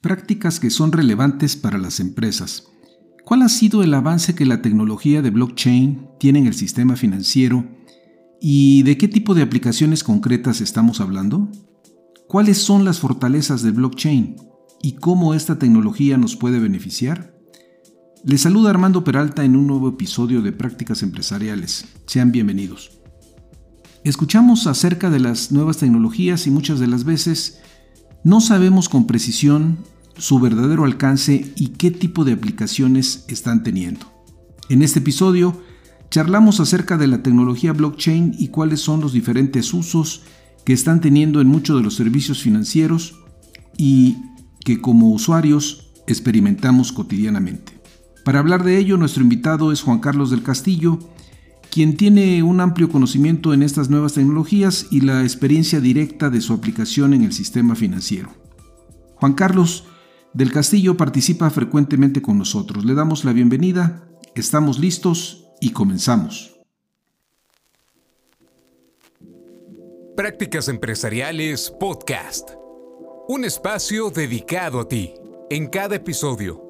prácticas que son relevantes para las empresas. ¿Cuál ha sido el avance que la tecnología de blockchain tiene en el sistema financiero y de qué tipo de aplicaciones concretas estamos hablando? ¿Cuáles son las fortalezas del blockchain y cómo esta tecnología nos puede beneficiar? Les saluda Armando Peralta en un nuevo episodio de Prácticas Empresariales. Sean bienvenidos. Escuchamos acerca de las nuevas tecnologías y muchas de las veces no sabemos con precisión su verdadero alcance y qué tipo de aplicaciones están teniendo. En este episodio charlamos acerca de la tecnología blockchain y cuáles son los diferentes usos que están teniendo en muchos de los servicios financieros y que como usuarios experimentamos cotidianamente. Para hablar de ello, nuestro invitado es Juan Carlos del Castillo, quien tiene un amplio conocimiento en estas nuevas tecnologías y la experiencia directa de su aplicación en el sistema financiero. Juan Carlos del Castillo participa frecuentemente con nosotros. Le damos la bienvenida, estamos listos y comenzamos. Prácticas Empresariales Podcast. Un espacio dedicado a ti. En cada episodio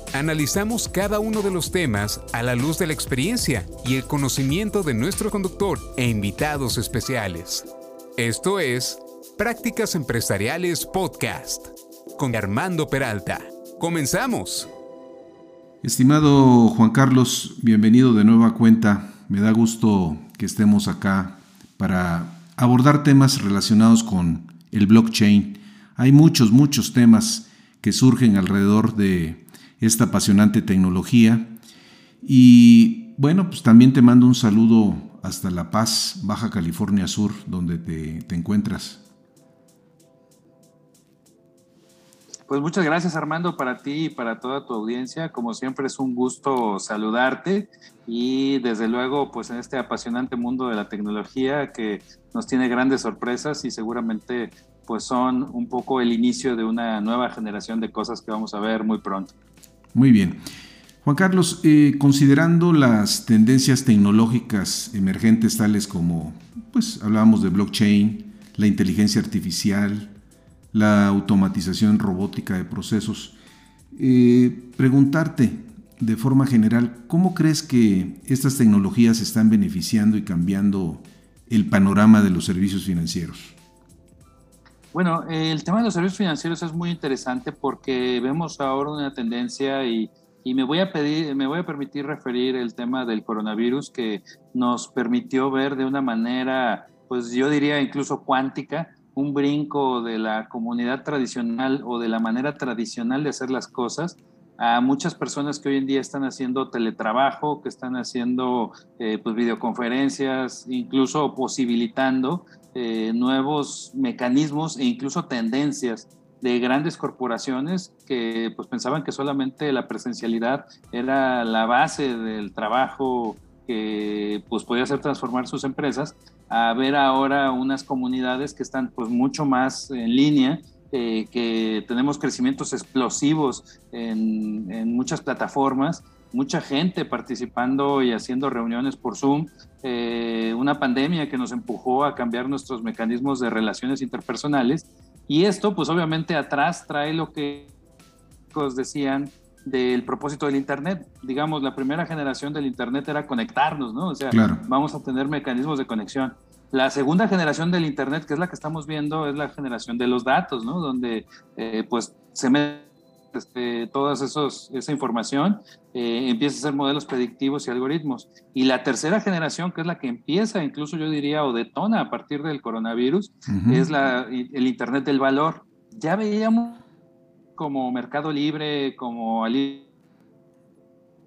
Analizamos cada uno de los temas a la luz de la experiencia y el conocimiento de nuestro conductor e invitados especiales. Esto es Prácticas Empresariales Podcast con Armando Peralta. Comenzamos. Estimado Juan Carlos, bienvenido de nueva cuenta. Me da gusto que estemos acá para abordar temas relacionados con el blockchain. Hay muchos, muchos temas que surgen alrededor de esta apasionante tecnología. Y bueno, pues también te mando un saludo hasta La Paz, Baja California Sur, donde te, te encuentras. Pues muchas gracias Armando para ti y para toda tu audiencia. Como siempre es un gusto saludarte y desde luego pues en este apasionante mundo de la tecnología que nos tiene grandes sorpresas y seguramente pues son un poco el inicio de una nueva generación de cosas que vamos a ver muy pronto. Muy bien. Juan Carlos, eh, considerando las tendencias tecnológicas emergentes tales como, pues hablábamos de blockchain, la inteligencia artificial, la automatización robótica de procesos, eh, preguntarte de forma general, ¿cómo crees que estas tecnologías están beneficiando y cambiando el panorama de los servicios financieros? Bueno, el tema de los servicios financieros es muy interesante porque vemos ahora una tendencia y, me voy a pedir, me voy a permitir referir el tema del coronavirus que nos permitió ver de una manera, pues yo diría incluso cuántica, un brinco de la comunidad tradicional o de la manera tradicional de hacer las cosas a muchas personas que hoy en día están haciendo teletrabajo, que están haciendo eh, pues videoconferencias, incluso posibilitando eh, nuevos mecanismos e incluso tendencias de grandes corporaciones que pues pensaban que solamente la presencialidad era la base del trabajo que pues podía hacer transformar sus empresas a ver ahora unas comunidades que están pues mucho más en línea eh, que tenemos crecimientos explosivos en, en muchas plataformas mucha gente participando y haciendo reuniones por Zoom, eh, una pandemia que nos empujó a cambiar nuestros mecanismos de relaciones interpersonales. Y esto, pues obviamente atrás trae lo que os decían del propósito del Internet. Digamos, la primera generación del Internet era conectarnos, ¿no? O sea, vamos a tener mecanismos de conexión. La segunda generación del Internet, que es la que estamos viendo, es la generación de los datos, ¿no? Donde eh, pues se mete este, toda esa información, eh, empieza a hacer modelos predictivos y algoritmos. Y la tercera generación, que es la que empieza, incluso yo diría, o detona a partir del coronavirus, es la, el Internet del valor. Ya veíamos como Mercado Libre, como Ali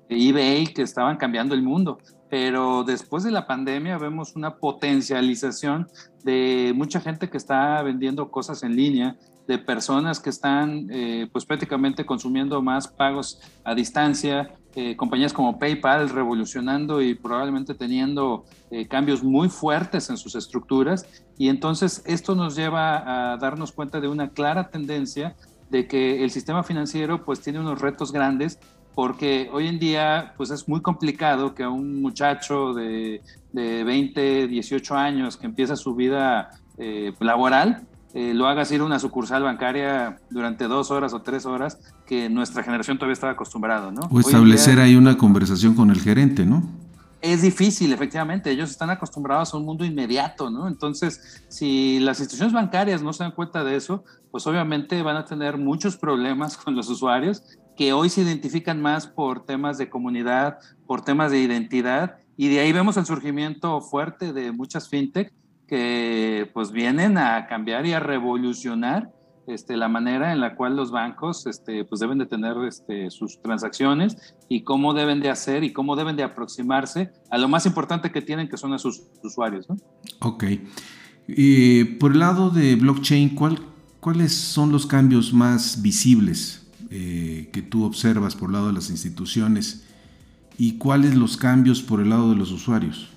eBay que estaban cambiando el mundo. Pero después de la pandemia vemos una potencialización de mucha gente que está vendiendo cosas en línea, de personas que están eh, pues prácticamente consumiendo más pagos a distancia, eh, compañías como PayPal revolucionando y probablemente teniendo eh, cambios muy fuertes en sus estructuras. Y entonces esto nos lleva a darnos cuenta de una clara tendencia de que el sistema financiero pues tiene unos retos grandes porque hoy en día pues es muy complicado que a un muchacho de, de 20, 18 años que empieza su vida laboral, eh, lo hagas ir a una sucursal bancaria durante dos horas o tres horas que nuestra generación todavía estaba acostumbrado, ¿no? O establecer ahí una conversación con el gerente, ¿no? Es difícil, efectivamente. Ellos están acostumbrados a un mundo inmediato, ¿no? Entonces, si las instituciones bancarias no se dan cuenta de eso, pues obviamente van a tener muchos problemas con los usuarios que hoy se identifican más por temas de comunidad, por temas de identidad, y de ahí vemos el surgimiento fuerte de muchas fintech que pues vienen a cambiar y a revolucionar este, la manera en la cual los bancos este, pues deben de tener este, sus transacciones y cómo deben de hacer y cómo deben de aproximarse a lo más importante que tienen, que son a sus usuarios. ¿no? Ok. Y por el lado de blockchain, ¿cuál, ¿cuáles son los cambios más visibles eh, que tú observas por el lado de las instituciones y cuáles los cambios por el lado de los usuarios?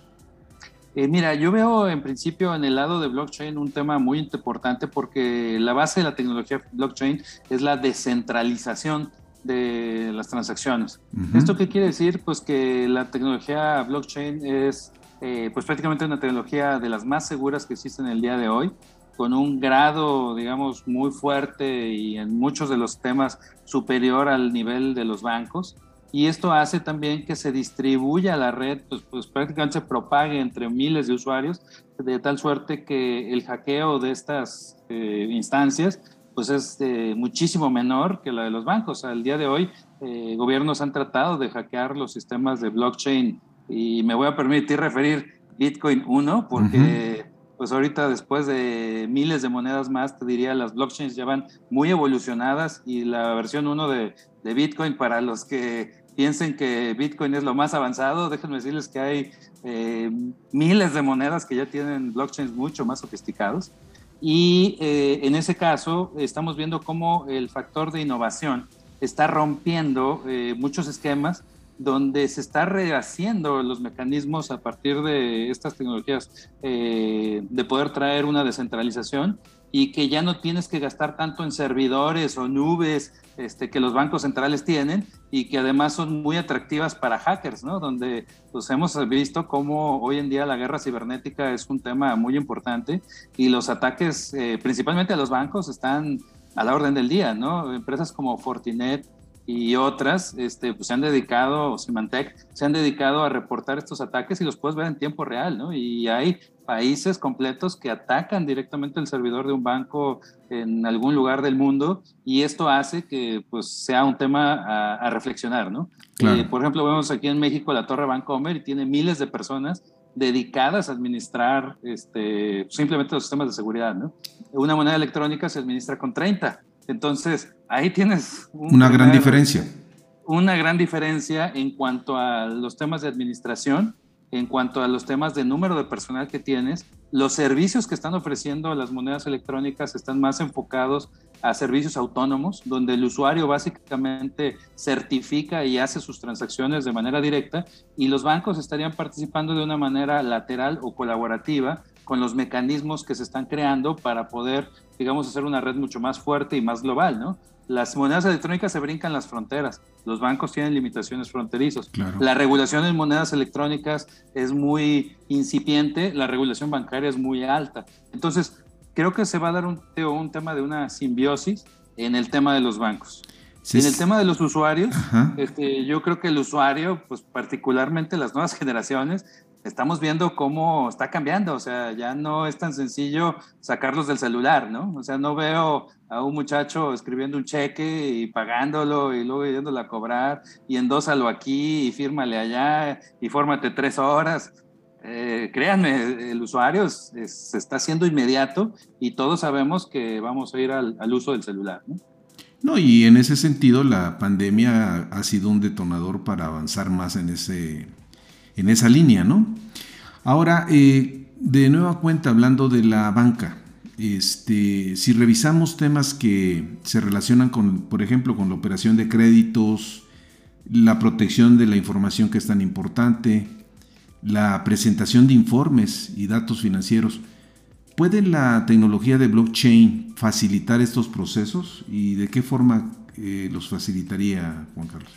Eh, mira, yo veo en principio en el lado de blockchain un tema muy importante porque la base de la tecnología blockchain es la descentralización de las transacciones. ¿Esto qué quiere decir? Pues que la tecnología blockchain es eh, pues prácticamente una tecnología de las más seguras que existen en el día de hoy, con un grado, digamos, muy fuerte y en muchos de los temas superior al nivel de los bancos y esto hace también que se distribuya la red, pues, pues, prácticamente se propague entre miles de usuarios, de tal suerte que el hackeo de estas eh, instancias pues es eh, muchísimo menor que la de los bancos. Al día de hoy, eh, gobiernos han tratado de hackear los sistemas de blockchain y me voy a permitir referir Bitcoin 1 porque pues ahorita después de miles de monedas más, te diría, las blockchains ya van muy evolucionadas y la versión 1 de, de, Bitcoin, para los que piensen que Bitcoin es lo más avanzado, déjenme decirles que hay eh, miles de monedas que ya tienen blockchains mucho más sofisticados. Y eh, en ese caso estamos viendo cómo el factor de innovación está rompiendo eh, muchos esquemas donde se está rehaciendo los mecanismos a partir de estas tecnologías eh, de poder traer una descentralización y que ya no tienes que gastar tanto en servidores o nubes este, que los bancos centrales tienen y que además son muy atractivas para hackers, ¿no? Donde pues hemos visto cómo hoy en día la guerra cibernética es un tema muy importante y los ataques eh, principalmente a los bancos están a la orden del día, ¿no? Empresas como Fortinet, y otras este, pues se han dedicado, Symantec, se han dedicado a reportar estos ataques y los puedes ver en tiempo real, ¿no? Y hay países completos que atacan directamente el servidor de un banco en algún lugar del mundo y esto hace que pues sea un tema a, reflexionar, ¿no? Eh, por ejemplo, vemos aquí en México la Torre Bancomer y tiene miles de personas dedicadas a administrar este, simplemente los sistemas de seguridad, ¿no? Una moneda electrónica se administra con 30 entonces, ahí tienes una gran diferencia. Una gran diferencia en cuanto a los temas de administración, en cuanto a los temas de número de personal que tienes. Los servicios que están ofreciendo las monedas electrónicas están más enfocados a servicios autónomos, donde el usuario básicamente certifica y hace sus transacciones de manera directa y los bancos estarían participando de una manera lateral o colaborativa con los mecanismos que se están creando para poder digamos, hacer una red mucho más fuerte y más global, ¿no? Las monedas electrónicas se brincan las fronteras, los bancos tienen limitaciones fronterizos. La regulación en monedas electrónicas es muy incipiente, la regulación bancaria es muy alta. Entonces, creo que se va a dar un, un tema de una simbiosis en el tema de los bancos. en el tema de los usuarios, este, yo creo que el usuario, pues particularmente las nuevas generaciones, estamos viendo cómo está cambiando, o sea, ya no es tan sencillo sacarlos del celular, ¿no? O sea, no veo a un muchacho escribiendo un cheque y pagándolo y luego yéndolo a cobrar y endósalo aquí y fírmale allá y fórmate tres horas. Eh, créanme, el usuario se está haciendo inmediato y todos sabemos que vamos a ir al, uso del celular, ¿no? No, y en ese sentido la pandemia ha sido un detonador para avanzar más en, ese, en esa línea, ¿no? Ahora, eh, de nueva cuenta, hablando de la banca, este, si revisamos temas que se relacionan con, por ejemplo, con la operación de créditos, la protección de la información que es tan importante, la presentación de informes y datos financieros, ¿Puede la tecnología de blockchain facilitar estos procesos y de qué forma eh, los facilitaría, Juan Carlos?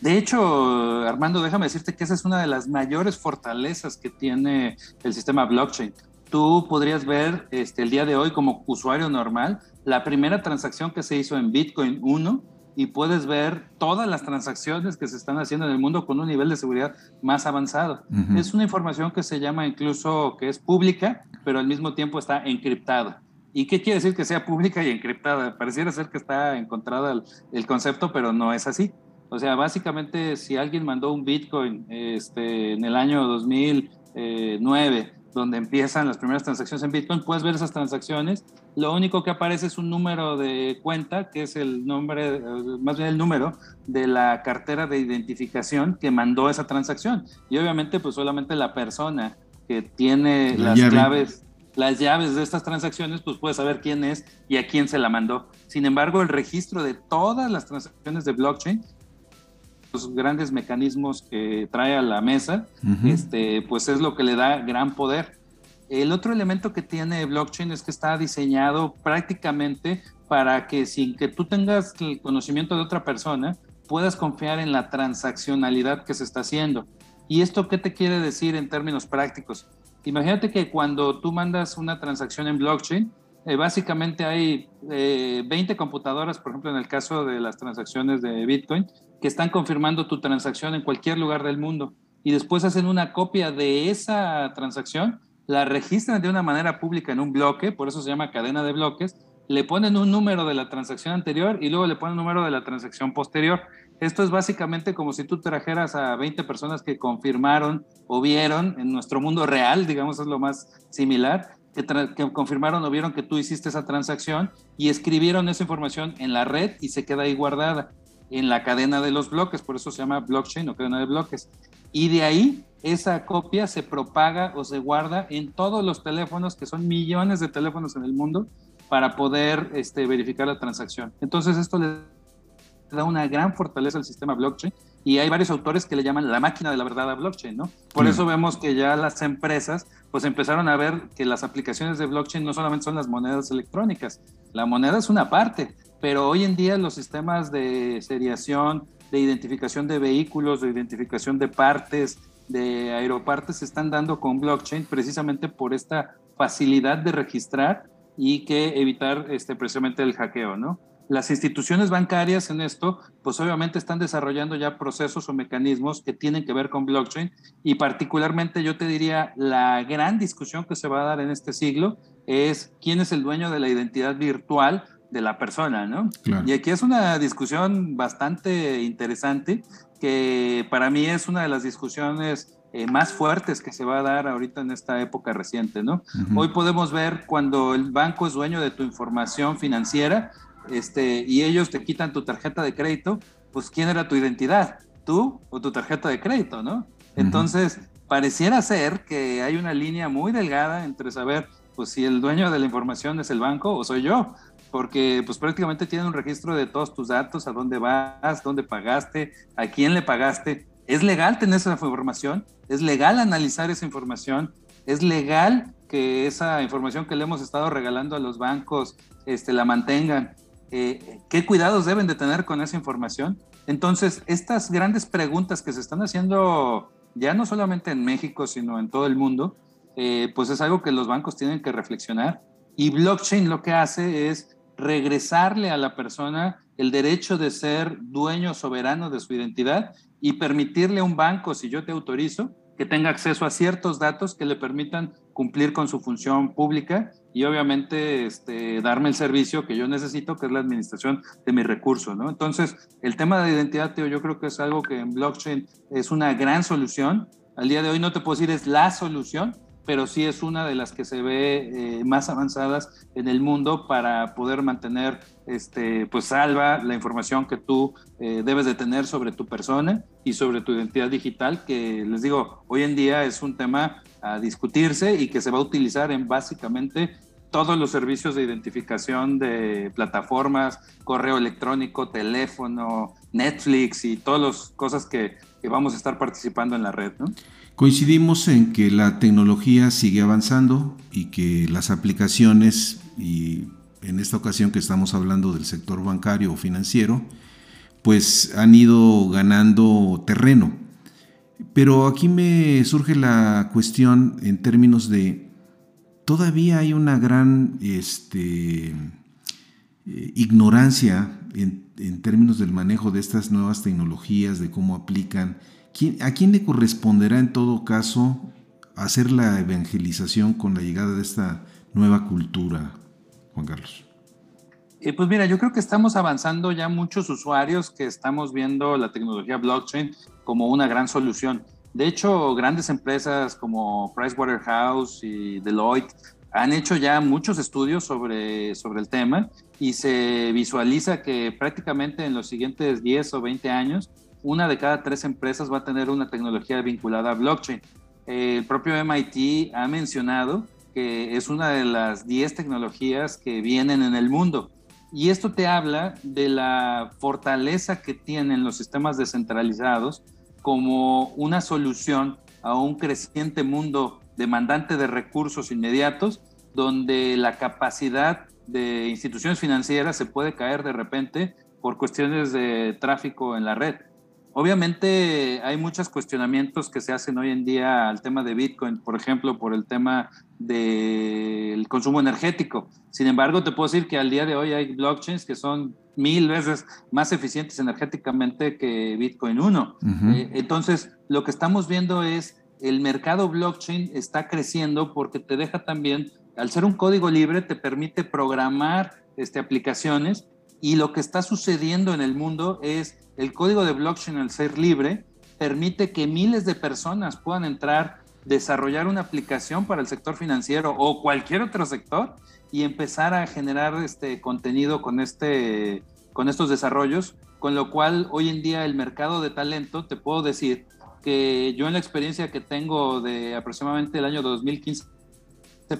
De hecho, Armando, déjame decirte que esa es una de las mayores fortalezas que tiene el sistema blockchain. Tú podrías ver este, el día de hoy como usuario normal la primera transacción que se hizo en Bitcoin 1 y puedes ver todas las transacciones que se están haciendo en el mundo con un nivel de seguridad más avanzado. Es una información que se llama incluso que es pública, pero al mismo tiempo está encriptada. ¿Y qué quiere decir que sea pública y encriptada? Pareciera ser que está encontrada el, el concepto, pero no es así. O sea, básicamente si alguien mandó un Bitcoin este, en el año 2009 donde empiezan las primeras transacciones en Bitcoin, puedes ver esas transacciones. Lo único que aparece es un número de cuenta, que es el nombre, más bien el número de la cartera de identificación que mandó esa transacción. Y obviamente, pues solamente la persona que tiene las claves, las llaves de estas transacciones, pues puede saber quién es y a quién se la mandó. Sin embargo, el registro de todas las transacciones de blockchain los grandes mecanismos que trae a la mesa, este, pues es lo que le da gran poder. El otro elemento que tiene blockchain es que está diseñado prácticamente para que sin que tú tengas el conocimiento de otra persona, puedas confiar en la transaccionalidad que se está haciendo. ¿Y esto qué te quiere decir en términos prácticos? Imagínate que cuando tú mandas una transacción en blockchain, eh, básicamente hay 20 eh, computadoras, por ejemplo, en el caso de las transacciones de Bitcoin, que están confirmando tu transacción en cualquier lugar del mundo y después hacen una copia de esa transacción, la registran de una manera pública en un bloque, por eso se llama cadena de bloques, le ponen un número de la transacción anterior y luego le ponen un número de la transacción posterior. Esto es básicamente como si tú trajeras a 20 personas que confirmaron o vieron en nuestro mundo real, digamos, es lo más similar, que, que, confirmaron o vieron que tú hiciste esa transacción y escribieron esa información en la red y se queda ahí guardada en la cadena de los bloques, por eso se llama blockchain o cadena de bloques. Y de ahí esa copia se propaga o se guarda en todos los teléfonos, que son millones de teléfonos en el mundo, para poder este, verificar la transacción. Entonces esto le da una gran fortaleza al sistema blockchain y hay varios autores que le llaman la máquina de la verdad a blockchain, ¿no? Por eso vemos que ya las empresas pues empezaron a ver que las aplicaciones de blockchain no solamente son las monedas electrónicas, la moneda es una parte, pero hoy en día los sistemas de seriación, de identificación de vehículos, de identificación de partes, de aeropartes se están dando con blockchain precisamente por esta facilidad de registrar y que evitar este, precisamente el hackeo, ¿no? Las instituciones bancarias en esto, pues obviamente están desarrollando ya procesos o mecanismos que tienen que ver con blockchain y particularmente yo te diría la gran discusión que se va a dar en este siglo es quién es el dueño de la identidad virtual de la persona, ¿no? Y aquí es una discusión bastante interesante que para mí es una de las discusiones eh, más fuertes que se va a dar ahorita en esta época reciente, ¿no? Hoy podemos ver cuando el banco es dueño de tu información financiera este, y ellos te quitan tu tarjeta de crédito, pues ¿quién era tu identidad? ¿Tú o tu tarjeta de crédito, ¿no? Entonces, pareciera ser que hay una línea muy delgada entre saber pues si el dueño de la información es el banco o soy yo, porque pues prácticamente tiene un registro de todos tus datos, a dónde vas, dónde pagaste, a quién le pagaste. ¿Es legal tener esa información? ¿Es legal analizar esa información? ¿Es legal que esa información que le hemos estado regalando a los bancos este, la mantengan? Eh, ¿Qué cuidados deben de tener con esa información? Entonces, estas grandes preguntas que se están haciendo ya no solamente en México, sino en todo el mundo, eh, pues es algo que los bancos tienen que reflexionar. Y blockchain lo que hace es regresarle a la persona el derecho de ser dueño soberano de su identidad y permitirle a un banco, si yo te autorizo, que tenga acceso a ciertos datos que le permitan cumplir con su función pública y obviamente este, darme el servicio que yo necesito, que es la administración de mis recursos. ¿no? Entonces, el tema de identidad, yo creo que es algo que en blockchain es una gran solución. Al día de hoy no te puedo decir es la solución, pero sí es una de las que se ve eh, más avanzadas en el mundo para poder mantener este, pues salva la información que tú eh, debes de tener sobre tu persona y sobre tu identidad digital, que les digo, hoy en día es un tema a discutirse y que se va a utilizar en básicamente todos los servicios de identificación de plataformas, correo electrónico, teléfono, Netflix y todas las cosas que, vamos a estar participando en la red. Coincidimos en que la tecnología sigue avanzando y que las aplicaciones, y en esta ocasión que estamos hablando del sector bancario o financiero, pues han ido ganando terreno. Pero aquí me surge la cuestión en términos de, todavía hay una gran este, eh, ignorancia en, en términos del manejo de estas nuevas tecnologías, de cómo aplican ¿A quién le corresponderá en todo caso hacer la evangelización con la llegada de esta nueva cultura, Juan Carlos? Eh, pues mira, yo creo que estamos avanzando ya muchos usuarios que estamos viendo la tecnología blockchain como una gran solución. De hecho, grandes empresas como Pricewaterhouse y Deloitte han hecho ya muchos estudios sobre, sobre el tema y se visualiza que prácticamente en los siguientes 10 o 20 años una de cada tres empresas va a tener una tecnología vinculada a blockchain. El propio MIT ha mencionado que es una de las 10 tecnologías que vienen en el mundo. Y esto te habla de la fortaleza que tienen los sistemas descentralizados como una solución a un creciente mundo demandante de recursos inmediatos, donde la capacidad de instituciones financieras se puede caer de repente por cuestiones de tráfico en la red. Obviamente hay muchos cuestionamientos que se hacen hoy en día al tema de Bitcoin, por ejemplo, por el tema del consumo energético. Sin embargo, te puedo decir que al día de hoy hay blockchains que son mil veces más eficientes energéticamente que Bitcoin 1. Eh, entonces, lo que estamos viendo es el mercado blockchain está creciendo porque te deja también, al ser un código libre, te permite programar este, aplicaciones y lo que está sucediendo en el mundo es el código de blockchain al ser libre permite que miles de personas puedan entrar, desarrollar una aplicación para el sector financiero o cualquier otro sector y empezar a generar este contenido con, este, con estos desarrollos, con lo cual hoy en día el mercado de talento, te puedo decir que yo en la experiencia que tengo de aproximadamente el año 2015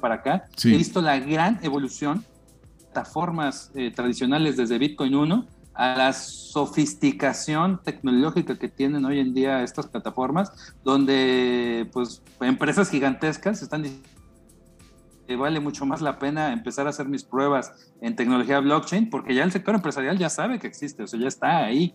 para acá, he visto la gran evolución plataformas eh, tradicionales desde Bitcoin 1 a la sofisticación tecnológica que tienen hoy en día estas plataformas, donde pues empresas gigantescas están diciendo que vale mucho más la pena empezar a hacer mis pruebas en tecnología blockchain, porque ya el sector empresarial ya sabe que existe, o sea, ya está ahí.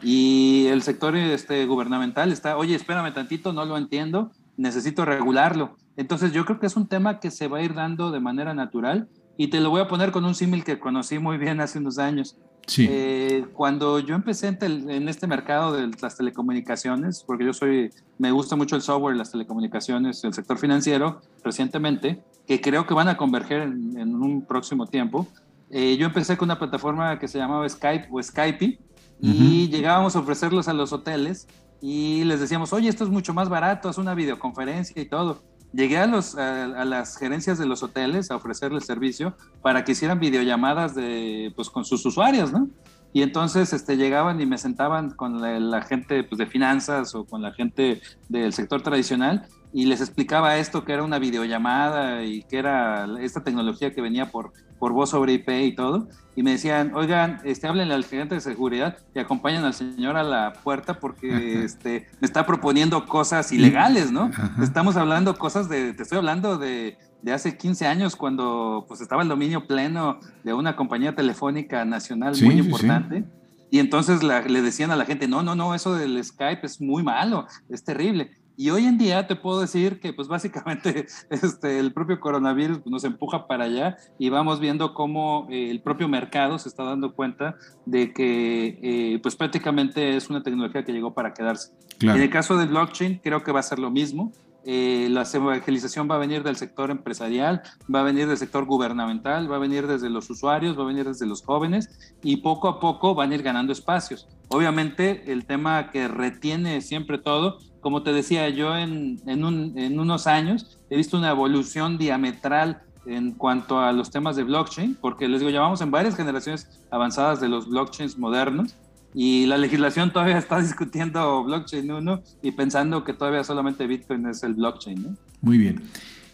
Y el sector este, gubernamental está, oye, espérame tantito, no lo entiendo, necesito regularlo. Entonces yo creo que es un tema que se va a ir dando de manera natural y te lo voy a poner con un símil que conocí muy bien hace unos años. Eh, cuando yo empecé en, este mercado de las telecomunicaciones, porque yo soy, me gusta mucho el software, las telecomunicaciones, el sector financiero, recientemente, que creo que van a converger en, un próximo tiempo. Eh, yo empecé con una plataforma que se llamaba Skype o Skype y llegábamos a ofrecerlos a los hoteles y les decíamos, oye, esto es mucho más barato, haz una videoconferencia y todo llegué a, los, a, las gerencias de los hoteles a ofrecerles servicio para que hicieran videollamadas de, pues, con sus usuarios, ¿no? Y entonces este, llegaban y me sentaban con la, gente pues, de finanzas o con la gente del sector tradicional y les explicaba esto que era una videollamada y que era esta tecnología que venía por, por voz sobre IP y todo. Y me decían, oigan, este, háblenle al gerente de seguridad y acompañen al señor a la puerta porque este, me está proponiendo cosas ilegales, ¿no? Estamos hablando cosas de, te estoy hablando de, de, hace 15 años cuando pues estaba el dominio pleno de una compañía telefónica nacional muy importante. Y entonces le decían a la gente, no, no, no, eso del Skype es muy malo, es terrible. Y hoy en día te puedo decir que pues básicamente este, el propio coronavirus nos empuja para allá y vamos viendo cómo eh, el propio mercado se está dando cuenta de que eh, pues prácticamente es una tecnología que llegó para quedarse. En el caso del blockchain creo que va a ser lo mismo. Eh, la evangelización va a venir del sector empresarial, va a venir del sector gubernamental, va a venir desde los usuarios, va a venir desde los jóvenes y poco a poco van a ir ganando espacios. Obviamente, el tema que retiene siempre todo, como te decía, yo en, en unos años he visto una evolución diametral en cuanto a los temas de blockchain, porque les digo, ya vamos en varias generaciones avanzadas de los blockchains modernos y la legislación todavía está discutiendo blockchain 1 y pensando que todavía solamente Bitcoin es el blockchain. Muy bien.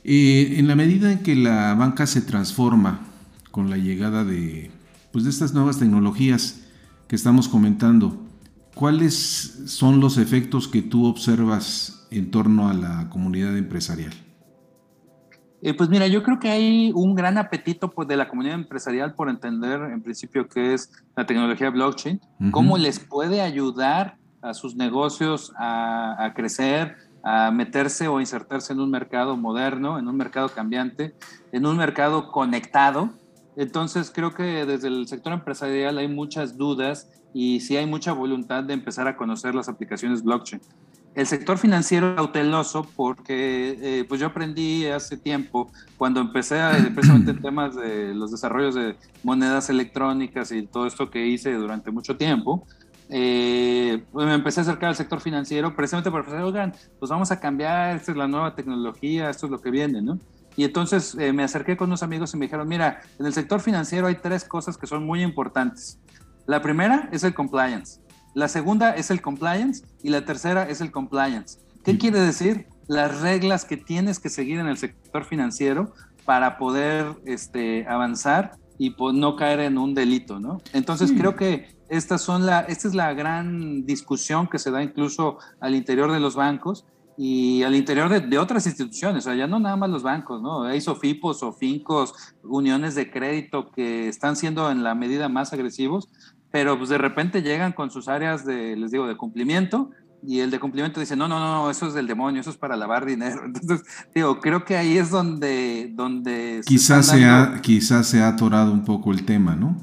Eh, en la medida en que la banca se transforma con la llegada de, pues de estas nuevas tecnologías que estamos comentando, ¿cuáles son los efectos que tú observas en torno a la comunidad empresarial? Eh, pues mira, yo creo que hay un gran apetito pues, de la comunidad empresarial por entender en principio qué es la tecnología blockchain, cómo les puede ayudar a sus negocios a, crecer, a meterse o insertarse en un mercado moderno, en un mercado cambiante, en un mercado conectado. Entonces creo que desde el sector empresarial hay muchas dudas y sí hay mucha voluntad de empezar a conocer las aplicaciones blockchain el sector financiero cauteloso porque eh, pues yo aprendí hace tiempo cuando empecé a, precisamente en temas de los desarrollos de monedas electrónicas y todo esto que hice durante mucho tiempo eh, pues me empecé a acercar al sector financiero precisamente para decir, oigan, pues vamos a cambiar, esta es la nueva tecnología, esto es lo que viene, ¿no? Y entonces eh, me acerqué con unos amigos y me dijeron, mira, en el sector financiero hay tres cosas que son muy importantes. La primera es el compliance. La segunda es el compliance y la tercera es el compliance. ¿Qué quiere decir? Las reglas que tienes que seguir en el sector financiero para poder este, avanzar y no caer en un delito, ¿no? Entonces creo que estas son la, esta es la gran discusión que se da incluso al interior de los bancos y al interior de, otras instituciones, o sea, ya no nada más los bancos, ¿no? Hay sofipos o fincos, uniones de crédito que están siendo en la medida más agresivos, pero pues de repente llegan con sus áreas de, les digo, de cumplimiento y el de cumplimiento dice, no, no, no, eso es del demonio, eso es para lavar dinero. Entonces, digo, creo que ahí es donde... donde quizás, se, ha, quizás se ha atorado un poco el tema, ¿no?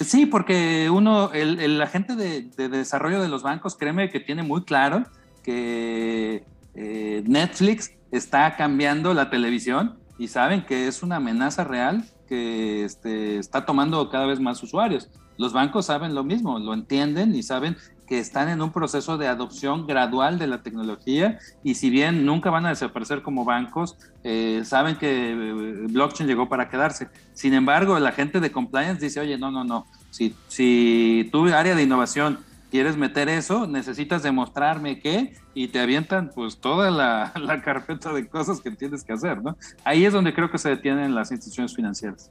Sí, porque uno, el, el agente de, de, desarrollo de los bancos, créeme que tiene muy claro que eh, Netflix está cambiando la televisión y saben que es una amenaza real que este, está tomando cada vez más usuarios. Los bancos saben lo mismo, lo entienden y saben que están en un proceso de adopción gradual de la tecnología y si bien nunca van a desaparecer como bancos, eh, saben que eh, blockchain llegó para quedarse. Sin embargo, la gente de compliance dice, oye, no, no, no, si, si tu área de innovación quieres meter eso, necesitas demostrarme que, y te avientan pues toda la, la, carpeta de cosas que tienes que hacer, ¿no? Ahí es donde creo que se detienen las instituciones financieras.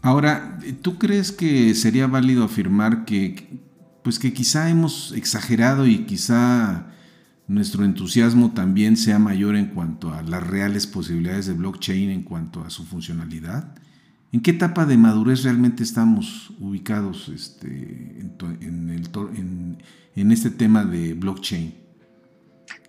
Ahora, ¿tú crees que sería válido afirmar que, pues que quizá hemos exagerado y quizá nuestro entusiasmo también sea mayor en cuanto a las reales posibilidades de blockchain en cuanto a su funcionalidad? ¿En qué etapa de madurez realmente estamos ubicados este, en, este tema de blockchain?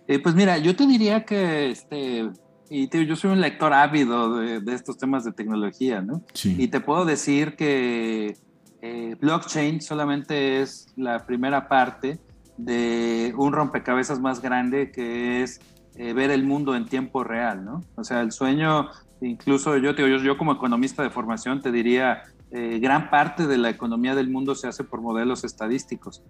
Eh, pues mira, yo te diría que este, y yo soy un lector ávido de, estos temas de tecnología, ¿no? Y te puedo decir que eh, blockchain solamente es la primera parte de un rompecabezas más grande que es eh, ver el mundo en tiempo real, ¿no? O sea, el sueño, incluso yo, yo, yo como economista de formación te diría, eh, gran parte de la economía del mundo se hace por modelos estadísticos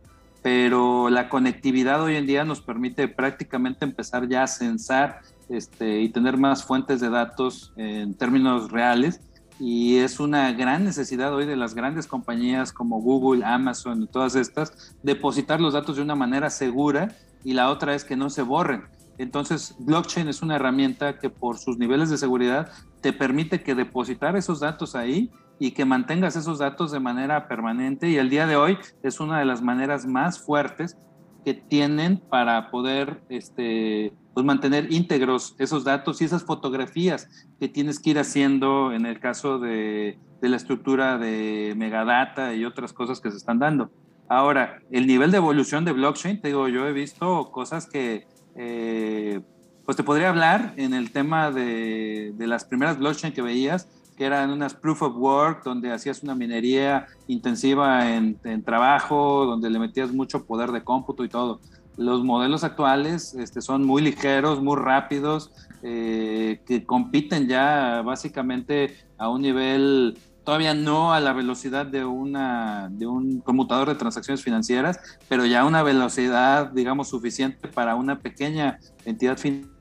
pero la conectividad hoy en día nos permite prácticamente empezar ya a censar este, y tener más fuentes de datos en términos reales. Y es una gran necesidad hoy de las grandes compañías como Google, Amazon todas estas, depositar los datos de una manera segura y la otra es que no se borren. Entonces, blockchain es una herramienta que por sus niveles de seguridad te permite que depositar esos datos ahí y que mantengas esos datos de manera permanente y el día de hoy es una de las maneras más fuertes que tienen para poder este, pues mantener íntegros esos datos y esas fotografías que tienes que ir haciendo en el caso de, de, la estructura de megadata y otras cosas que se están dando. Ahora, el nivel de evolución de blockchain, te digo, yo he visto cosas que, eh, pues te podría hablar en el tema de, de las primeras blockchain que veías, que eran unas proof of work, donde hacías una minería intensiva en, trabajo, donde le metías mucho poder de cómputo y todo. Los modelos actuales este, son muy ligeros, muy rápidos, eh, que compiten ya básicamente a un nivel todavía no a la velocidad de, una, de un conmutador de transacciones financieras, pero ya una velocidad, digamos, suficiente para una pequeña entidad financiera.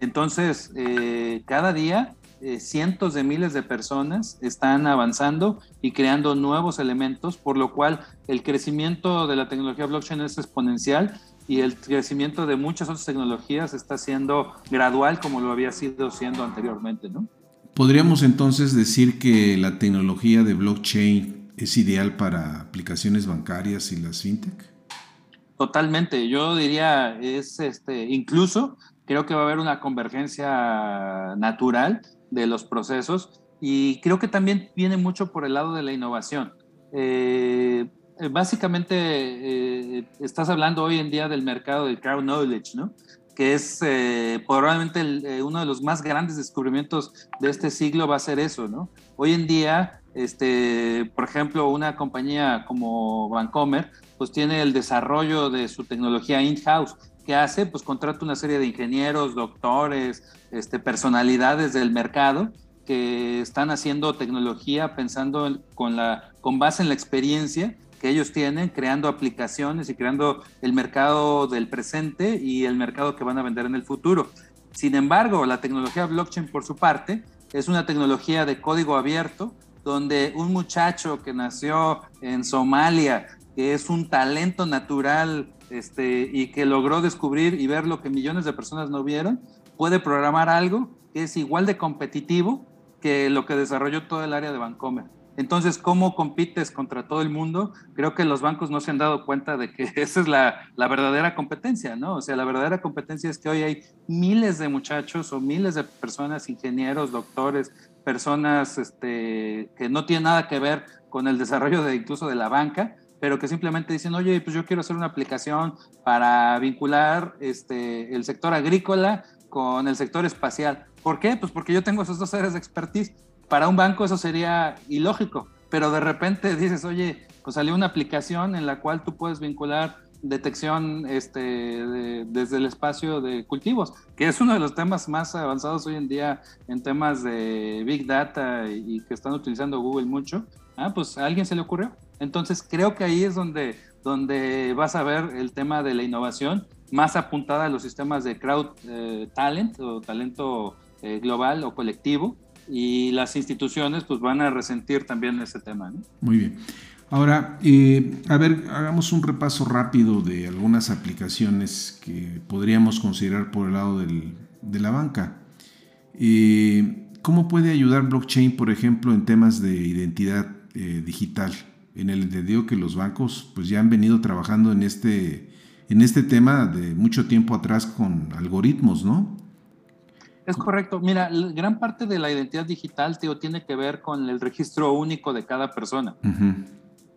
Entonces, eh, cada día eh, cientos de miles de personas están avanzando y creando nuevos elementos, por lo cual el crecimiento de la tecnología blockchain es exponencial y el crecimiento de muchas otras tecnologías está siendo gradual como lo había sido siendo anteriormente, ¿no? Podríamos entonces decir que la tecnología de blockchain es ideal para aplicaciones bancarias y las fintech. Totalmente, yo diría es este incluso creo que va a haber una convergencia natural de los procesos y creo que también viene mucho por el lado de la innovación. Eh, básicamente eh, estás hablando hoy en día del mercado del crowd knowledge, ¿no? Que es eh, probablemente uno de los más grandes descubrimientos de este siglo va a ser eso, ¿no? Hoy en día, este, por ejemplo, una compañía como Vancomer, pues tiene el desarrollo de su tecnología in-house. ¿Qué hace? Pues contrata una serie de ingenieros, doctores, este, personalidades del mercado que están haciendo tecnología pensando con, la, con base en la experiencia que ellos tienen, creando aplicaciones y creando el mercado del presente y el mercado que van a vender en el futuro. Sin embargo, la tecnología blockchain, por su parte, es una tecnología de código abierto, donde un muchacho que nació en Somalia, que es un talento natural este, y que logró descubrir y ver lo que millones de personas no vieron, puede programar algo que es igual de competitivo que lo que desarrolló todo el área de Bancomer. Entonces, ¿cómo compites contra todo el mundo? Creo que los bancos no se han dado cuenta de que esa es la, la, verdadera competencia, ¿no? O sea, la verdadera competencia es que hoy hay miles de muchachos o miles de personas, ingenieros, doctores, personas este, que no tienen nada que ver con el desarrollo de incluso de la banca, pero que simplemente dicen, oye, pues yo quiero hacer una aplicación para vincular este, el sector agrícola con el sector espacial. ¿Por qué? Pues porque yo tengo esos dos áreas de expertise. Para un banco eso sería ilógico, pero de repente dices, oye, pues salió una aplicación en la cual tú puedes vincular detección este, desde el espacio de cultivos, que es uno de los temas más avanzados hoy en día en temas de Big Data y, que están utilizando Google mucho. Ah, pues a alguien se le ocurrió. Entonces creo que ahí es donde, donde vas a ver el tema de la innovación más apuntada a los sistemas de crowd eh, talent o talento eh, global o colectivo y las instituciones pues van a resentir también ese tema. Muy bien. Ahora, eh, a ver, hagamos un repaso rápido de algunas aplicaciones que podríamos considerar por el lado del, de la banca. ¿Cómo puede ayudar blockchain, por ejemplo, en temas de identidad digital? en el entendido que los bancos pues ya han venido trabajando en este, en este tema de mucho tiempo atrás con algoritmos, ¿no? Es correcto. Mira, gran parte de la identidad digital tío, tiene que ver con el registro único de cada persona.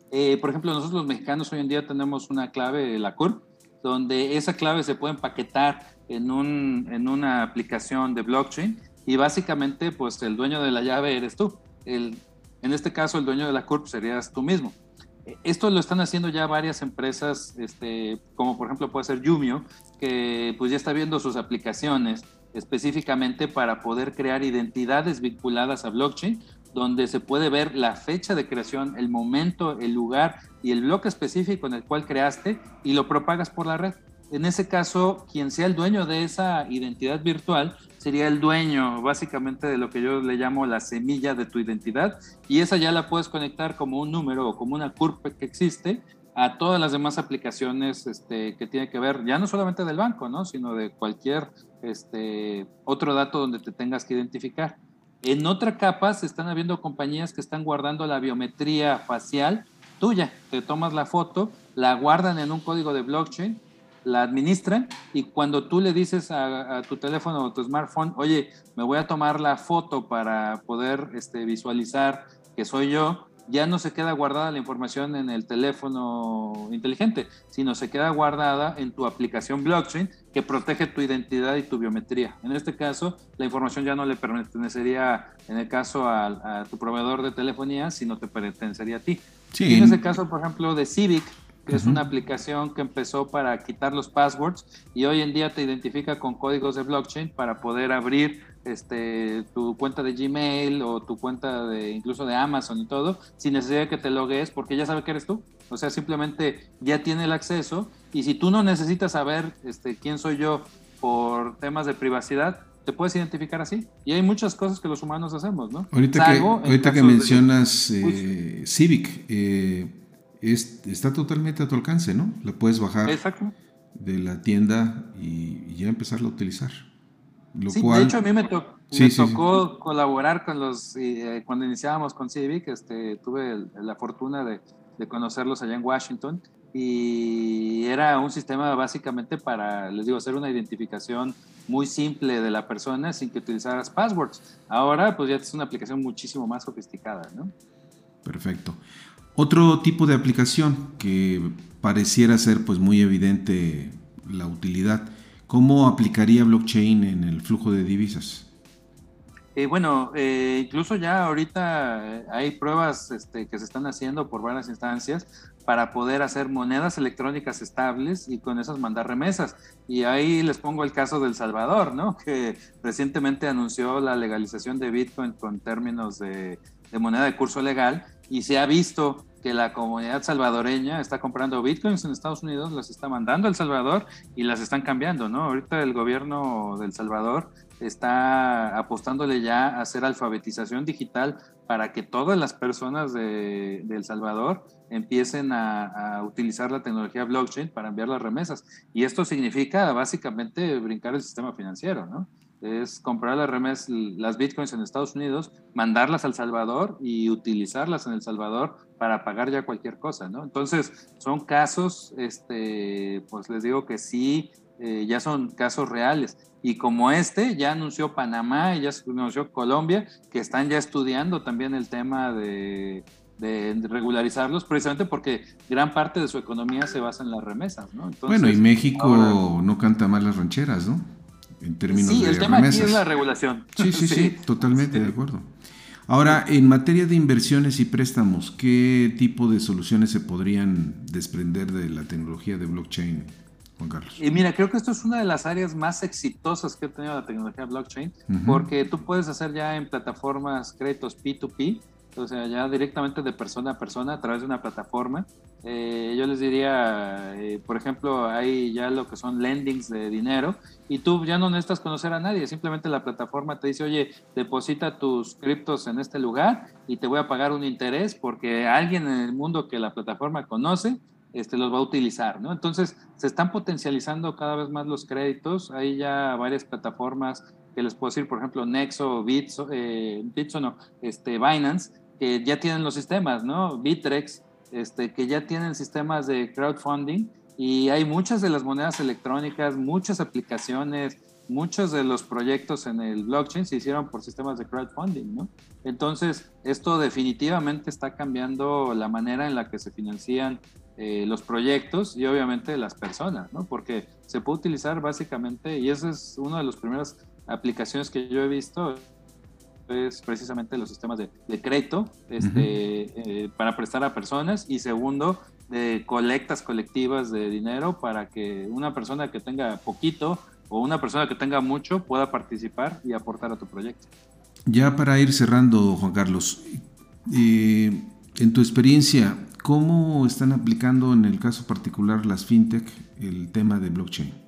Eh, por ejemplo, nosotros los mexicanos hoy en día tenemos una clave, la CURP, donde esa clave se puede empaquetar en, un, en una aplicación de blockchain y básicamente pues el dueño de la llave eres tú. El, en este caso, el dueño de la CURP serías tú mismo. Esto lo están haciendo ya varias empresas, este, como por ejemplo puede ser Yumio, que pues ya está viendo sus aplicaciones específicamente para poder crear identidades vinculadas a blockchain, donde se puede ver la fecha de creación, el momento, el lugar y el bloque específico en el cual creaste y lo propagas por la red. En ese caso, quien sea el dueño de esa identidad virtual sería el dueño básicamente de lo que yo le llamo la semilla de tu identidad y esa ya la puedes conectar como un número o como una curva que existe a todas las demás aplicaciones este, que tiene que ver, ya no solamente del banco, ¿no? sino de cualquier este, otro dato donde te tengas que identificar. En otra capa se están habiendo compañías que están guardando la biometría facial tuya. Te tomas la foto, la guardan en un código de blockchain la administran y cuando tú le dices a, tu teléfono o tu smartphone, oye, me voy a tomar la foto para poder este, visualizar que soy yo, ya no se queda guardada la información en el teléfono inteligente, sino se queda guardada en tu aplicación blockchain que protege tu identidad y tu biometría. En este caso, la información ya no le pertenecería, en el caso a, tu proveedor de telefonía, sino te pertenecería a ti. Sí. En ese caso, por ejemplo, de Civic, que es una aplicación que empezó para quitar los passwords y hoy en día te identifica con códigos de blockchain para poder abrir este, tu cuenta de Gmail o tu cuenta de incluso de Amazon y todo, sin necesidad de que te logues, porque ya sabe que eres tú. O sea, simplemente ya tiene el acceso y si tú no necesitas saber este, quién soy yo por temas de privacidad, te puedes identificar así. Y hay muchas cosas que los humanos hacemos, ¿no? Ahorita que, ahorita que mencionas eh, Civic, eh, está totalmente a tu alcance, ¿no? La puedes bajar de la tienda y, ya empezarla a utilizar. Sí, de hecho a mí me, tocó colaborar con los, eh, cuando iniciábamos con Civic, este, tuve la fortuna de, de conocerlos allá en Washington y era un sistema básicamente para, les digo, hacer una identificación muy simple de la persona sin que utilizaras passwords. Ahora pues ya es una aplicación muchísimo más sofisticada, ¿no? Perfecto. Otro tipo de aplicación que pareciera ser pues muy evidente la utilidad, ¿cómo aplicaría blockchain en el flujo de divisas? Eh, bueno, eh, incluso ya ahorita eh, hay pruebas este, que se están haciendo por varias instancias para poder hacer monedas electrónicas estables y con esas mandar remesas. Y ahí les pongo el caso del Salvador, ¿no? Que recientemente anunció la legalización de Bitcoin con términos de, de moneda de curso legal y se ha visto que la comunidad salvadoreña está comprando bitcoins en Estados Unidos, las está mandando a El Salvador y las están cambiando, ¿no? Ahorita el gobierno del Salvador está apostándole ya a hacer alfabetización digital para que todas las personas de, El Salvador empiecen a, utilizar la tecnología blockchain para enviar las remesas. Y esto significa básicamente brincar el sistema financiero, ¿no? Es comprar las remesas, las bitcoins en Estados Unidos, mandarlas al Salvador y utilizarlas en El Salvador para pagar ya cualquier cosa, ¿no? Entonces, son casos, este, pues les digo que sí eh, ya son casos reales. Y como este, ya anunció Panamá y ya anunció Colombia, que están ya estudiando también el tema de, regularizarlos, precisamente porque gran parte de su economía se basa en las remesas. ¿no? bueno, y México no canta mal las rancheras, ¿no? En términos sí, el tema aquí es la regulación. Sí, sí, sí, totalmente de acuerdo. Ahora, en materia de inversiones y préstamos, ¿qué tipo de soluciones se podrían desprender de la tecnología de blockchain? Juan Carlos. Y mira, creo que esto es una de las áreas más exitosas que ha tenido la tecnología blockchain, porque tú puedes hacer ya en plataformas créditos P2P, o sea, ya directamente de persona a persona a través de una plataforma. Eh, yo les diría, eh, por ejemplo, hay ya lo que son lendings de dinero y tú ya no necesitas conocer a nadie, simplemente la plataforma te dice, oye, deposita tus criptos en este lugar y te voy a pagar un interés porque alguien en el mundo que la plataforma conoce este, los va a utilizar, ¿no? Entonces, se están potencializando cada vez más los créditos. Hay ya varias plataformas que les puedo decir, por ejemplo, Nexo, Bitso, eh, Bitso no, este, Binance, que ya tienen los sistemas, ¿no? Bitrex, este, que ya tienen sistemas de crowdfunding y hay muchas de las monedas electrónicas, muchas aplicaciones, muchos de los proyectos en el blockchain se hicieron por sistemas de crowdfunding, ¿no? Entonces, esto definitivamente está cambiando la manera en la que se financian eh, los proyectos y obviamente las personas, ¿no? Porque se puede utilizar básicamente, y esa es una de las primeras aplicaciones que yo he visto, es precisamente los sistemas de, crédito este, eh, para prestar a personas y segundo, de colectas colectivas de dinero para que una persona que tenga poquito o una persona que tenga mucho pueda participar y aportar a tu proyecto. Ya para ir cerrando, Juan Carlos, eh, en tu experiencia, ¿cómo están aplicando en el caso particular las fintech el tema de blockchain?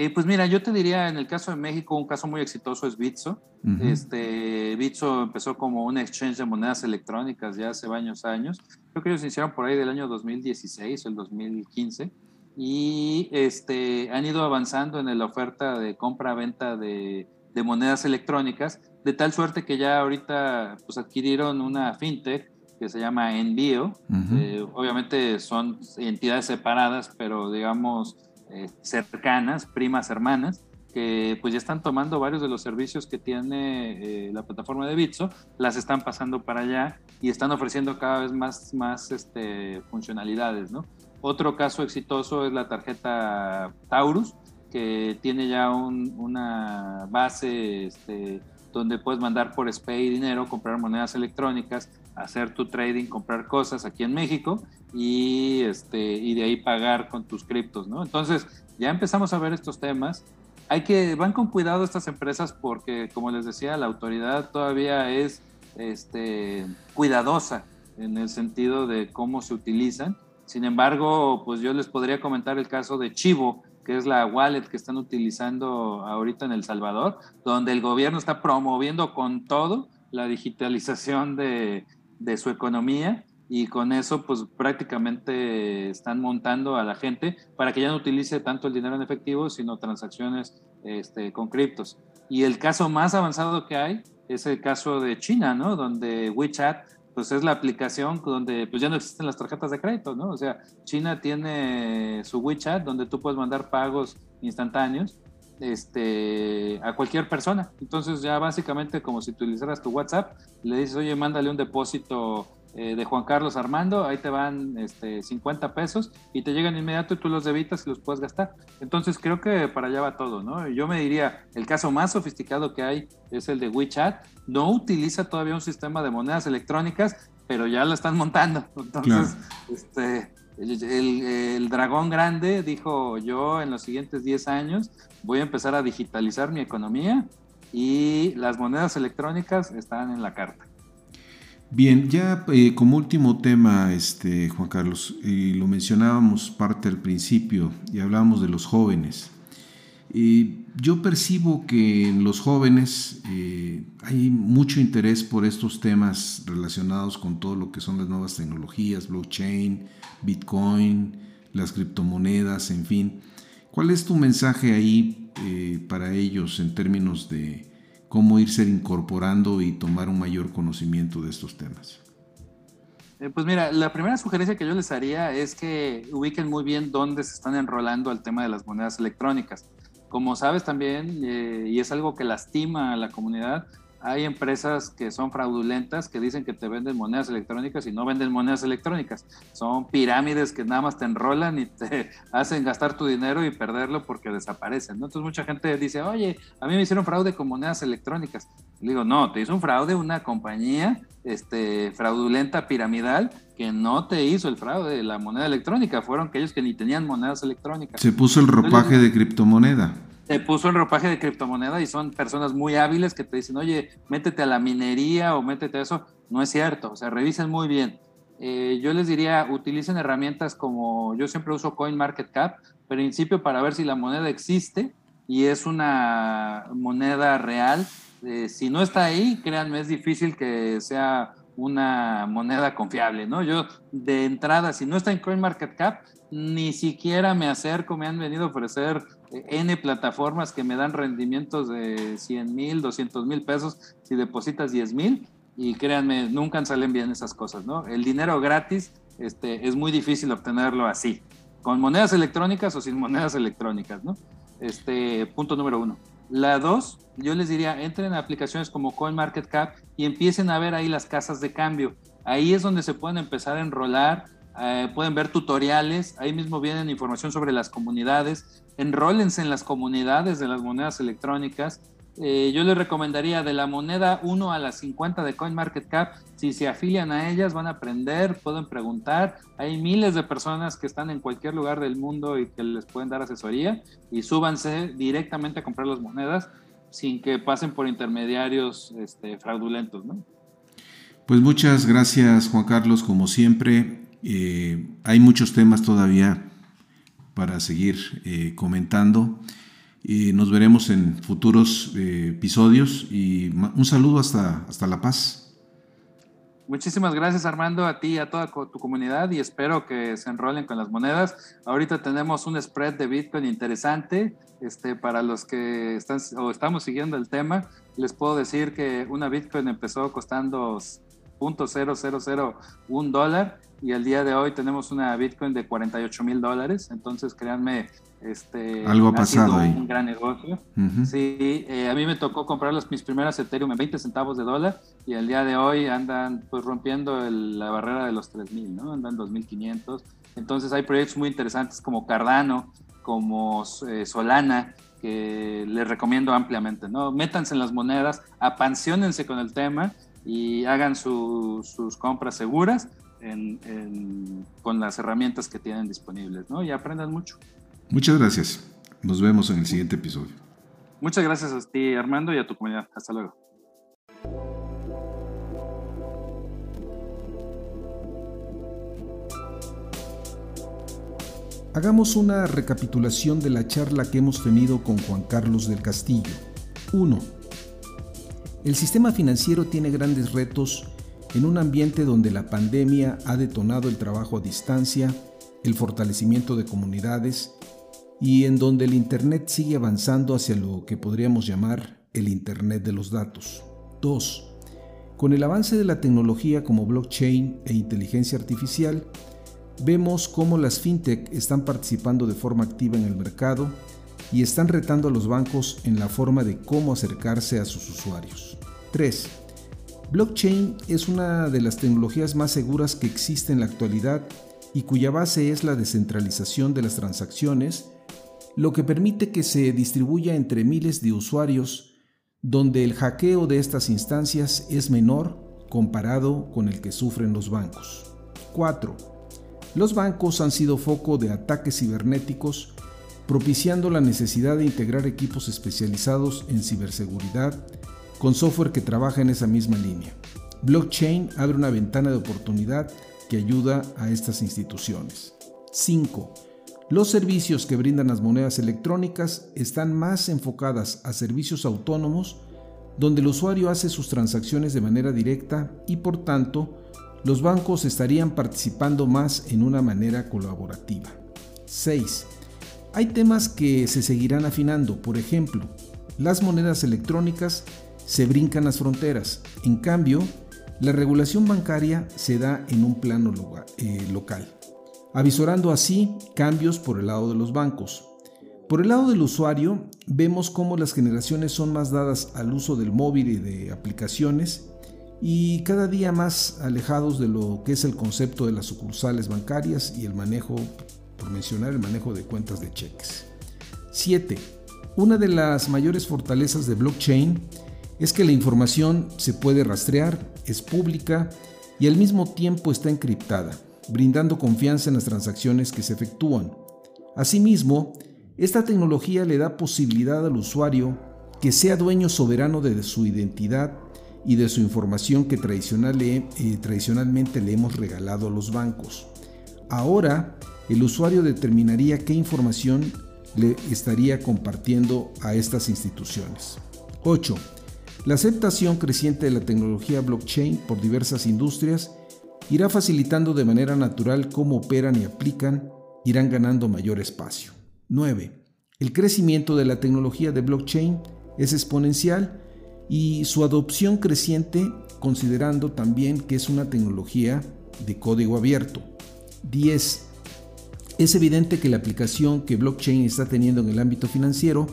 Eh, pues mira, yo te diría, en el caso de México, un caso muy exitoso es Bitso. este, Bitso empezó como un exchange de monedas electrónicas ya hace varios años. Creo que ellos iniciaron por ahí del año 2016 o el 2015 y este, han ido avanzando en la oferta de compra-venta de, de, monedas electrónicas, de tal suerte que ya ahorita pues, adquirieron una fintech que se llama Envío. Eh, obviamente son entidades separadas, pero digamos eh, cercanas, primas hermanas, que pues ya están tomando varios de los servicios que tiene eh, la plataforma de Bitso, las están pasando para allá y están ofreciendo cada vez más, más este, funcionalidades, ¿no? Otro caso exitoso es la tarjeta Taurus, que tiene ya una base este, donde puedes mandar por SPAY dinero, comprar monedas electrónicas, hacer tu trading, comprar cosas aquí en México y, este, y de ahí pagar con tus criptos, ¿no? Entonces, ya empezamos a ver estos temas. hay que, van con cuidado estas empresas porque, como les decía, la autoridad todavía es este, cuidadosa en el sentido de cómo se utilizan. Sin embargo, pues yo les podría comentar el caso de Chivo, que es la wallet que están utilizando ahorita en El Salvador, donde el gobierno está promoviendo con todo la digitalización de, de su economía y con eso pues prácticamente están montando a la gente para que ya no utilice tanto el dinero en efectivo, sino transacciones este, con criptos. Y el caso más avanzado que hay es el caso de China, ¿no? Donde WeChat pues es la aplicación donde pues ya no existen las tarjetas de crédito, ¿no? O sea, China tiene su WeChat donde tú puedes mandar pagos instantáneos este, a cualquier persona. Entonces ya básicamente como si utilizaras tu WhatsApp, le dices, oye, mándale un depósito eh, de Juan Carlos Armando, ahí te van este, 50 pesos y te llegan inmediato y tú los debitas y los puedes gastar. Entonces creo que para allá va todo, ¿no? Yo me diría, el caso más sofisticado que hay es el de WeChat, no utiliza todavía un sistema de monedas electrónicas, pero ya lo están montando. Entonces, este, el, dragón grande dijo, yo en los siguientes 10 años voy a empezar a digitalizar mi economía y las monedas electrónicas están en la carta. Bien, ya eh, como último tema, este, Juan Carlos, y lo mencionábamos parte al principio y hablábamos de los jóvenes. Yo percibo que en los jóvenes eh, hay mucho interés por estos temas relacionados con todo lo que son las nuevas tecnologías, blockchain, Bitcoin, las criptomonedas, en fin. ¿Cuál es tu mensaje ahí eh, para ellos en términos de cómo irse incorporando y tomar un mayor conocimiento de estos temas? Eh, pues mira, la primera sugerencia que yo les haría es que ubiquen muy bien dónde se están enrolando al tema de las monedas electrónicas. Como sabes también, eh, y es algo que lastima a la comunidad, hay empresas que son fraudulentas que dicen que te venden monedas electrónicas y no venden monedas electrónicas. Son pirámides que nada más te enrolan y te hacen gastar tu dinero y perderlo porque desaparecen. Entonces mucha gente dice, oye, a mí me hicieron fraude con monedas electrónicas. Le digo, no, te hizo un fraude una compañía este, fraudulenta piramidal que no te hizo el fraude de la moneda electrónica. Fueron aquellos que ni tenían monedas electrónicas. Se puso el ropaje de criptomoneda te puso el ropaje de criptomoneda y son personas muy hábiles que te dicen, oye, métete a la minería o métete a eso. No es cierto, o sea, revisen muy bien. Eh, yo les diría, utilicen herramientas como, yo siempre uso CoinMarketCap, principio para ver si la moneda existe y es una moneda real. Eh, si no está ahí, créanme, es difícil que sea una moneda confiable, ¿no? Yo de entrada, si no está en CoinMarketCap, ni siquiera me acerco, me han venido a ofrecer N plataformas que me dan rendimientos de 100 mil, 200 mil pesos si depositas 10 mil y créanme, nunca salen bien esas cosas, ¿no? El dinero gratis este, es muy difícil obtenerlo así, con monedas electrónicas o sin monedas electrónicas, ¿no? Este, punto número uno. La dos, yo les diría, entren a aplicaciones como CoinMarketCap y empiecen a ver ahí las casas de cambio. Ahí es donde se pueden empezar a enrolar, eh, pueden ver tutoriales, ahí mismo vienen información sobre las comunidades, enrólense en las comunidades de las monedas electrónicas. Eh, yo les recomendaría de la moneda 1 a la 50 de CoinMarketCap, si se afilian a ellas van a aprender, pueden preguntar, hay miles de personas que están en cualquier lugar del mundo y que les pueden dar asesoría y súbanse directamente a comprar las monedas sin que pasen por intermediarios este, fraudulentos. Pues muchas gracias Juan Carlos, como siempre. Eh, hay muchos temas todavía para seguir eh, comentando. Y nos veremos en futuros eh, episodios y un saludo hasta, hasta La Paz. Muchísimas gracias Armando, a ti y a toda tu comunidad y espero que se enrolen con las monedas. Ahorita tenemos un spread de Bitcoin interesante. Este, para los que están o estamos siguiendo el tema, les puedo decir que una Bitcoin empezó costando .0001 dólar y el día de hoy tenemos una Bitcoin de 48 mil dólares. Entonces, créanme, este, algo ha pasado ahí. Un gran negocio. Sí, eh, a mí me tocó comprar las, mis primeras Ethereum en 20 centavos de dólar y el día de hoy andan pues rompiendo la barrera de los 3000, ¿no? Andan 2500. Entonces, hay proyectos muy interesantes como Cardano, como eh, Solana, que les recomiendo ampliamente, ¿no? Métanse en las monedas, apansionense con el tema y hagan sus compras seguras con las herramientas que tienen disponibles, ¿no? Y aprendan mucho. Muchas gracias. Nos vemos en el siguiente episodio. Muchas gracias a ti, Armando, y a tu comunidad. Hasta luego. Hagamos una recapitulación de la charla que hemos tenido con Juan Carlos del Castillo. 1. El sistema financiero tiene grandes retos en un ambiente donde la pandemia ha detonado el trabajo a distancia, el fortalecimiento de comunidades y en donde el Internet sigue avanzando hacia lo que podríamos llamar el Internet de los datos. 2. Con el avance de la tecnología como blockchain e inteligencia artificial, vemos cómo las fintech están participando de forma activa en el mercado y están retando a los bancos en la forma de cómo acercarse a sus usuarios. 3. Blockchain es una de las tecnologías más seguras que existe en la actualidad y cuya base es la descentralización de las transacciones, lo que permite que se distribuya entre miles de usuarios, donde el hackeo de estas instancias es menor comparado con el que sufren los bancos. 4. Los bancos han sido foco de ataques cibernéticos, propiciando la necesidad de integrar equipos especializados en ciberseguridad con software que trabaja en esa misma línea. Blockchain abre una ventana de oportunidad que ayuda a estas instituciones. 5. Los servicios que brindan las monedas electrónicas están más enfocadas a servicios autónomos donde el usuario hace sus transacciones de manera directa y por tanto los bancos estarían participando más en una manera colaborativa. 6. Hay temas que se seguirán afinando, por ejemplo, las monedas electrónicas se brincan las fronteras. En cambio, la regulación bancaria se da en un plano eh, local, avisorando así cambios por el lado de los bancos. Por el lado del usuario, vemos cómo las generaciones son más dadas al uso del móvil y de aplicaciones y cada día más alejados de lo que es el concepto de las sucursales bancarias y el manejo, por mencionar el manejo de cuentas de cheques. 7. Una de las mayores fortalezas de blockchain es que la información se puede rastrear, es pública y al mismo tiempo está encriptada, brindando confianza en las transacciones que se efectúan. Asimismo, esta tecnología le da posibilidad al usuario que sea dueño soberano de su identidad y de su información que eh, tradicionalmente le hemos regalado a los bancos. Ahora, el usuario determinaría qué información le estaría compartiendo a estas instituciones. 8. La aceptación creciente de la tecnología blockchain por diversas industrias irá facilitando de manera natural cómo operan y aplican, irán ganando mayor espacio. 9. El crecimiento de la tecnología de blockchain es exponencial y su adopción creciente considerando también que es una tecnología de código abierto. 10. Es evidente que la aplicación que blockchain está teniendo en el ámbito financiero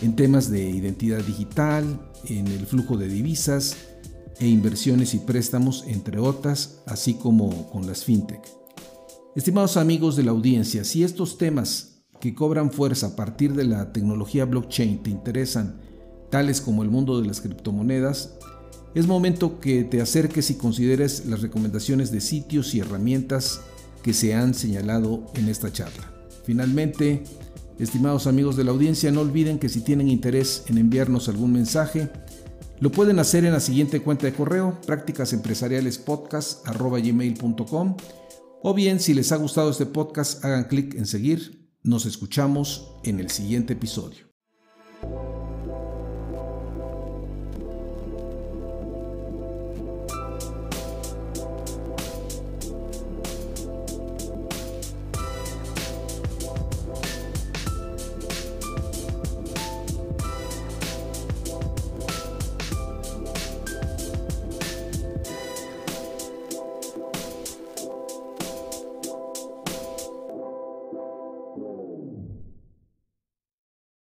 en temas de identidad digital, en el flujo de divisas e inversiones y préstamos, entre otras, así como con las fintech. Estimados amigos de la audiencia, si estos temas que cobran fuerza a partir de la tecnología blockchain te interesan, tales como el mundo de las criptomonedas, es momento que te acerques y consideres las recomendaciones de sitios y herramientas que se han señalado en esta charla. Finalmente, Estimados amigos de la audiencia, no olviden que si tienen interés en enviarnos algún mensaje, lo pueden hacer en la siguiente cuenta de correo, prácticasempresarialespodcast.com o bien si les ha gustado este podcast, hagan clic en seguir. Nos escuchamos en el siguiente episodio.